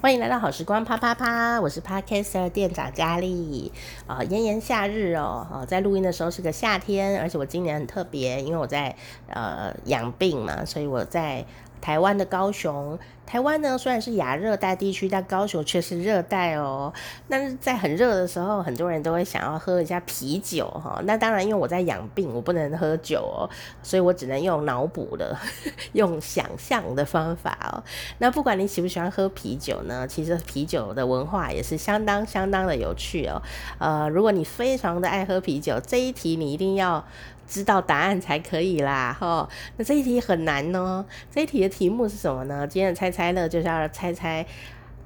欢迎来到好时光啪啪啪，我是 Podcaster 店长佳丽啊，炎炎夏日哦，哦，在录音的时候是个夏天，而且我今年很特别，因为我在呃养病嘛，所以我在。台湾的高雄，台湾呢虽然是亚热带地区，但高雄却是热带哦。但是在很热的时候，很多人都会想要喝一下啤酒哈。那当然，因为我在养病，我不能喝酒哦，所以我只能用脑补的、用想象的方法哦。那不管你喜不喜欢喝啤酒呢，其实啤酒的文化也是相当相当的有趣哦。呃，如果你非常的爱喝啤酒，这一题你一定要。知道答案才可以啦，齁。那这一题很难哦。这一题的题目是什么呢？今天的猜猜乐就是要猜猜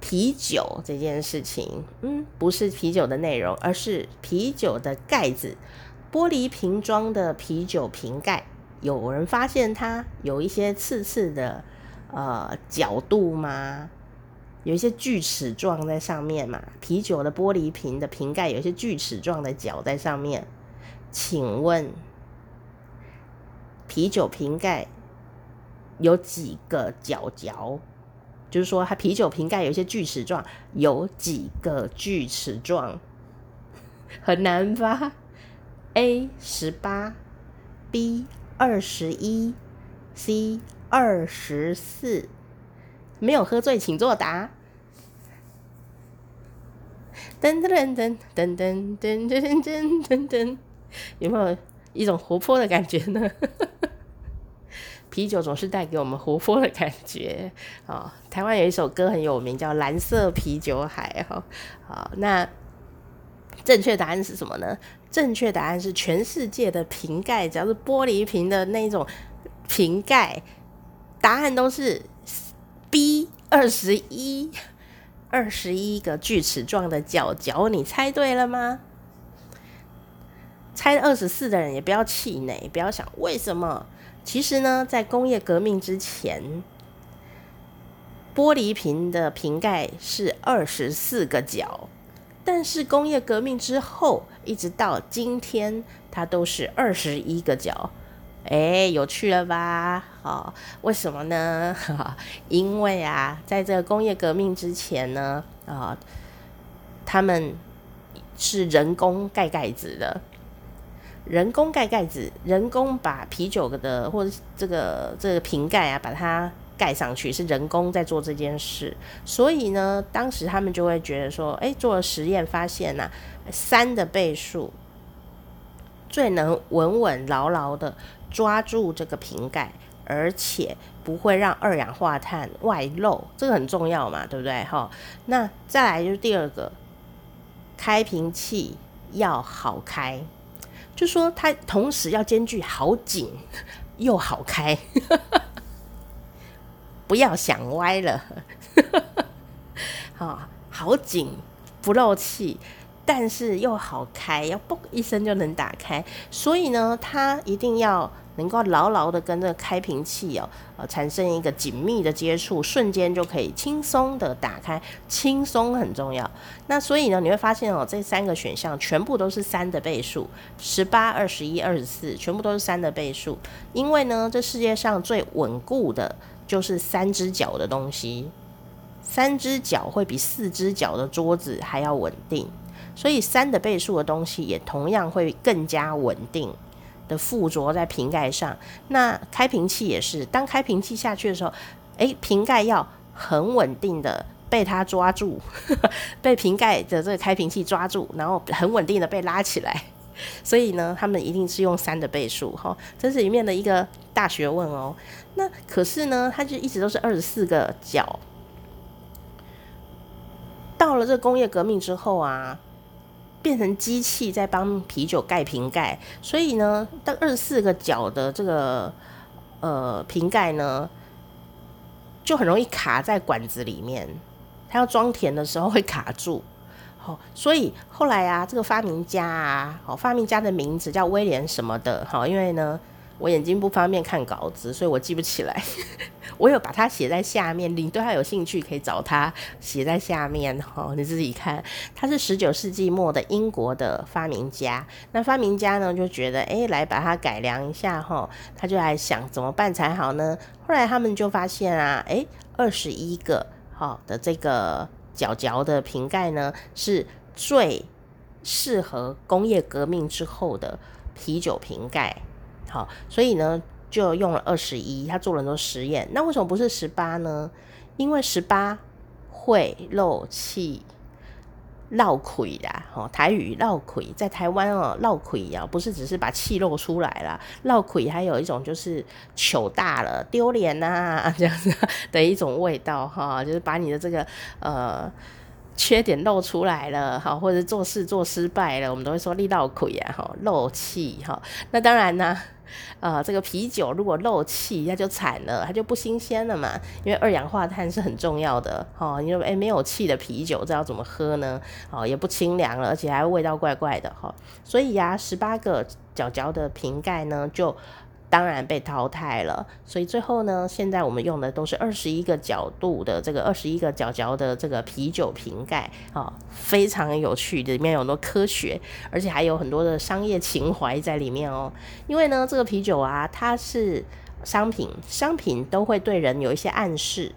啤酒这件事情。嗯，不是啤酒的内容，而是啤酒的盖子，玻璃瓶装的啤酒瓶盖。有人发现它有一些刺刺的呃角度吗？有一些锯齿状在上面嘛？啤酒的玻璃瓶的瓶盖有一些锯齿状的角在上面，请问？啤酒瓶盖有几个角角？就是说，它啤酒瓶盖有一些锯齿状，有几个锯齿状？很难吧？A 十八，B 二十一，C 二十四。没有喝醉，请作答。噔噔噔噔噔噔噔噔噔噔，有没有一种活泼的感觉呢？啤酒总是带给我们活泼的感觉啊！台湾有一首歌很有名，叫《蓝色啤酒海》哈。好，那正确答案是什么呢？正确答案是全世界的瓶盖，只要是玻璃瓶的那种瓶盖，答案都是 B 二十一，二十一个锯齿状的角角。你猜对了吗？猜二十四的人也不要气馁，不要想为什么。其实呢，在工业革命之前，玻璃瓶的瓶盖是二十四个角，但是工业革命之后，一直到今天，它都是二十一个角。哎，有趣了吧？哦，为什么呢？因为啊，在这个工业革命之前呢，啊，他们是人工盖盖子的。人工盖盖子，人工把啤酒的或者这个这个瓶盖啊，把它盖上去，是人工在做这件事。所以呢，当时他们就会觉得说，哎，做了实验发现呐，三的倍数最能稳稳牢牢的抓住这个瓶盖，而且不会让二氧化碳外漏，这个很重要嘛，对不对？哈，那再来就是第二个，开瓶器要好开。就说它同时要兼具好紧 又好开，不要想歪了，好，好紧不漏气，但是又好开，要嘣一声就能打开，所以呢，它一定要。能够牢牢的跟这个开瓶器哦，呃，产生一个紧密的接触，瞬间就可以轻松的打开，轻松很重要。那所以呢，你会发现哦，这三个选项全部都是三的倍数，十八、二十一、二十四，全部都是三的倍数。因为呢，这世界上最稳固的就是三只脚的东西，三只脚会比四只脚的桌子还要稳定，所以三的倍数的东西也同样会更加稳定。的附着在瓶盖上，那开瓶器也是，当开瓶器下去的时候，诶，瓶盖要很稳定的被它抓住，被瓶盖的这个开瓶器抓住，然后很稳定的被拉起来。所以呢，他们一定是用三的倍数，哈，这是里面的一个大学问哦。那可是呢，它就一直都是二十四个角。到了这工业革命之后啊。变成机器在帮啤酒盖瓶盖，所以呢，当二十四个角的这个呃瓶盖呢，就很容易卡在管子里面，它要装填的时候会卡住。好，所以后来啊，这个发明家啊，好，发明家的名字叫威廉什么的，好，因为呢。我眼睛不方便看稿子，所以我记不起来。我有把它写在下面，你对他有兴趣可以找他写在下面哈，你自己看。他是十九世纪末的英国的发明家。那发明家呢就觉得，哎、来把它改良一下哈，他就来想怎么办才好呢？后来他们就发现啊，哎、二十一个好的这个角角的瓶盖呢，是最适合工业革命之后的啤酒瓶盖。好，所以呢就用了二十一，他做了很多实验。那为什么不是十八呢？因为十八会漏气。漏气啦，吼，台语漏气，在台湾哦，漏气啊，不是只是把气漏出来啦，漏气还有一种就是糗大了、丢脸呐这样子的一种味道哈，就是把你的这个呃缺点露出来了，哈，或者做事做失败了，我们都会说你漏气啊，哈，漏气哈，那当然呢。呃，这个啤酒如果漏气，那就惨了，它就不新鲜了嘛。因为二氧化碳是很重要的哈。你说，哎，没有气的啤酒，这要怎么喝呢？哦，也不清凉了，而且还味道怪怪的哈、所以呀、十八个角角的瓶盖呢，就。当然被淘汰了，所以最后呢，现在我们用的都是二十一个角度的这个二十一个角角的这个啤酒瓶盖啊，非常有趣，里面有很多科学，而且还有很多的商业情怀在里面哦。因为呢，这个啤酒啊，它是商品，商品都会对人有一些暗示。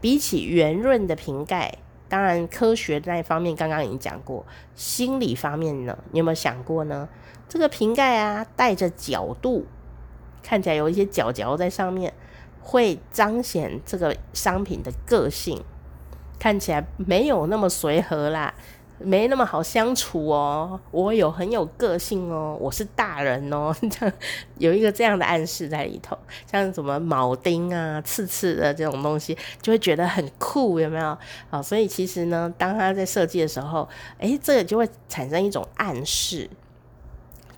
比起圆润的瓶盖，当然科学那一方面刚刚已经讲过，心理方面呢，你有没有想过呢？这个瓶盖啊，带着角度。看起来有一些角角在上面，会彰显这个商品的个性。看起来没有那么随和啦，没那么好相处哦。我有很有个性哦，我是大人哦，这 样有一个这样的暗示在里头。像什么铆钉啊、刺刺的这种东西，就会觉得很酷，有没有？好，所以其实呢，当他在设计的时候，诶，这个就会产生一种暗示。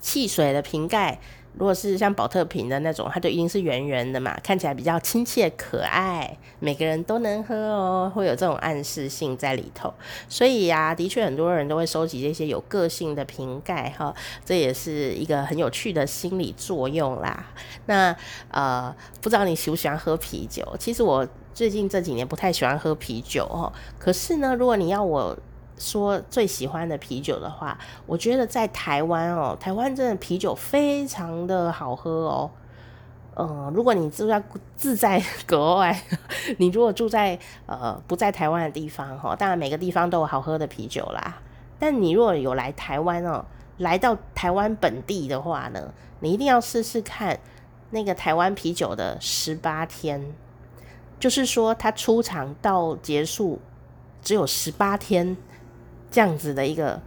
汽水的瓶盖。如果是像宝特瓶的那种，它就一定是圆圆的嘛，看起来比较亲切可爱，每个人都能喝哦，会有这种暗示性在里头。所以呀、的确很多人都会收集这些有个性的瓶盖哈，这也是一个很有趣的心理作用啦。那呃，不知道你喜不喜欢喝啤酒？其实我最近这几年不太喜欢喝啤酒哦，可是呢，如果你要我。说最喜欢的啤酒的话，我觉得在台湾哦，台湾真的啤酒非常的好喝哦。嗯，如果你住在自在国外，你如果住在呃不在台湾的地方哈，当然每个地方都有好喝的啤酒啦。但你如果有来台湾哦，来到台湾本地的话呢，你一定要试试看那个台湾啤酒的十八天，就是说它出厂到结束只有十八天。这样子的一个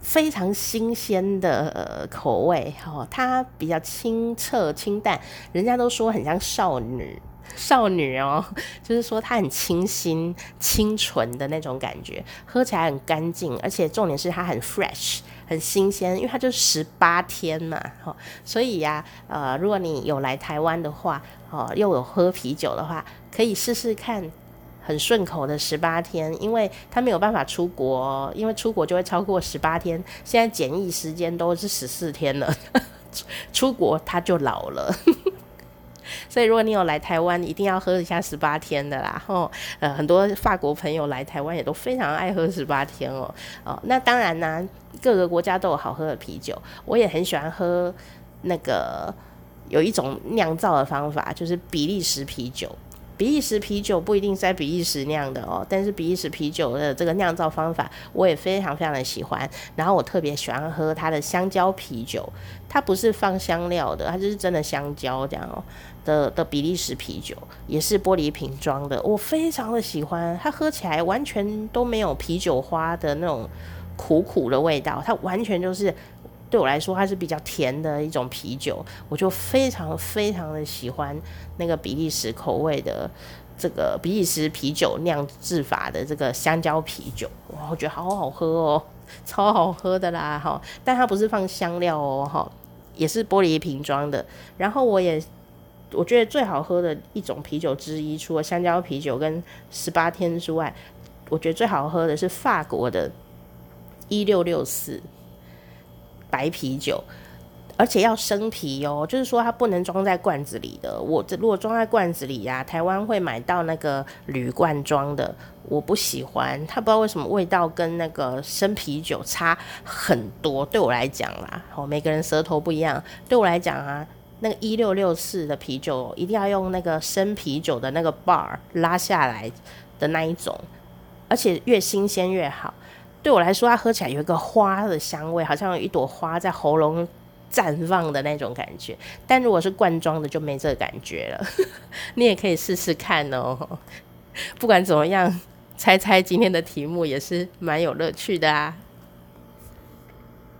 非常新鲜的、呃、口味，哦，它比较清澈清淡，人家都说很像少女少女哦，就是说它很清新清纯的那种感觉，喝起来很干净，而且重点是它很 fresh 很新鲜，因为它就十八天嘛，哦，所以呀，呃，如果你有来台湾的话，哦，又有喝啤酒的话，可以试试看。很顺口的十八天，因为他没有办法出国，因为出国就会超过十八天。现在检疫时间都是十四天了，出国他就老了。所以如果你有来台湾，一定要喝一下十八天的啦。哦，呃，很多法国朋友来台湾也都非常爱喝十八天哦。哦，那当然呢，各个国家都有好喝的啤酒，我也很喜欢喝那个有一种酿造的方法，就是比利时啤酒。比利时啤酒不一定是在比利时酿的哦，但是比利时啤酒的这个酿造方法我也非常非常的喜欢。然后我特别喜欢喝它的香蕉啤酒，它不是放香料的，它就是真的香蕉这样哦的的比利时啤酒，也是玻璃瓶装的，我非常的喜欢。它喝起来完全都没有啤酒花的那种苦苦的味道，它完全就是。对我来说，它是比较甜的一种啤酒，我就非常非常的喜欢那个比利时口味的这个比利时啤酒酿制法的这个香蕉啤酒，哇，我觉得好好喝哦，超好喝的啦哈！但它不是放香料哦哈，也是玻璃瓶装的。然后我也我觉得最好喝的一种啤酒之一，除了香蕉啤酒跟十八天之外，我觉得最好喝的是法国的一六六四。白啤酒，而且要生啤哦，就是说它不能装在罐子里的。我这如果装在罐子里呀、啊，台湾会买到那个铝罐装的，我不喜欢，它不知道为什么味道跟那个生啤酒差很多。对我来讲啦，哦，每个人舌头不一样。对我来讲啊，那个一六六四的啤酒一定要用那个生啤酒的那个 bar 拉下来的那一种，而且越新鲜越好。对我来说，它喝起来有一个花的香味，好像有一朵花在喉咙绽放的那种感觉。但如果是罐装的，就没这个感觉了。你也可以试试看哦。不管怎么样，猜猜今天的题目也是蛮有乐趣的啊。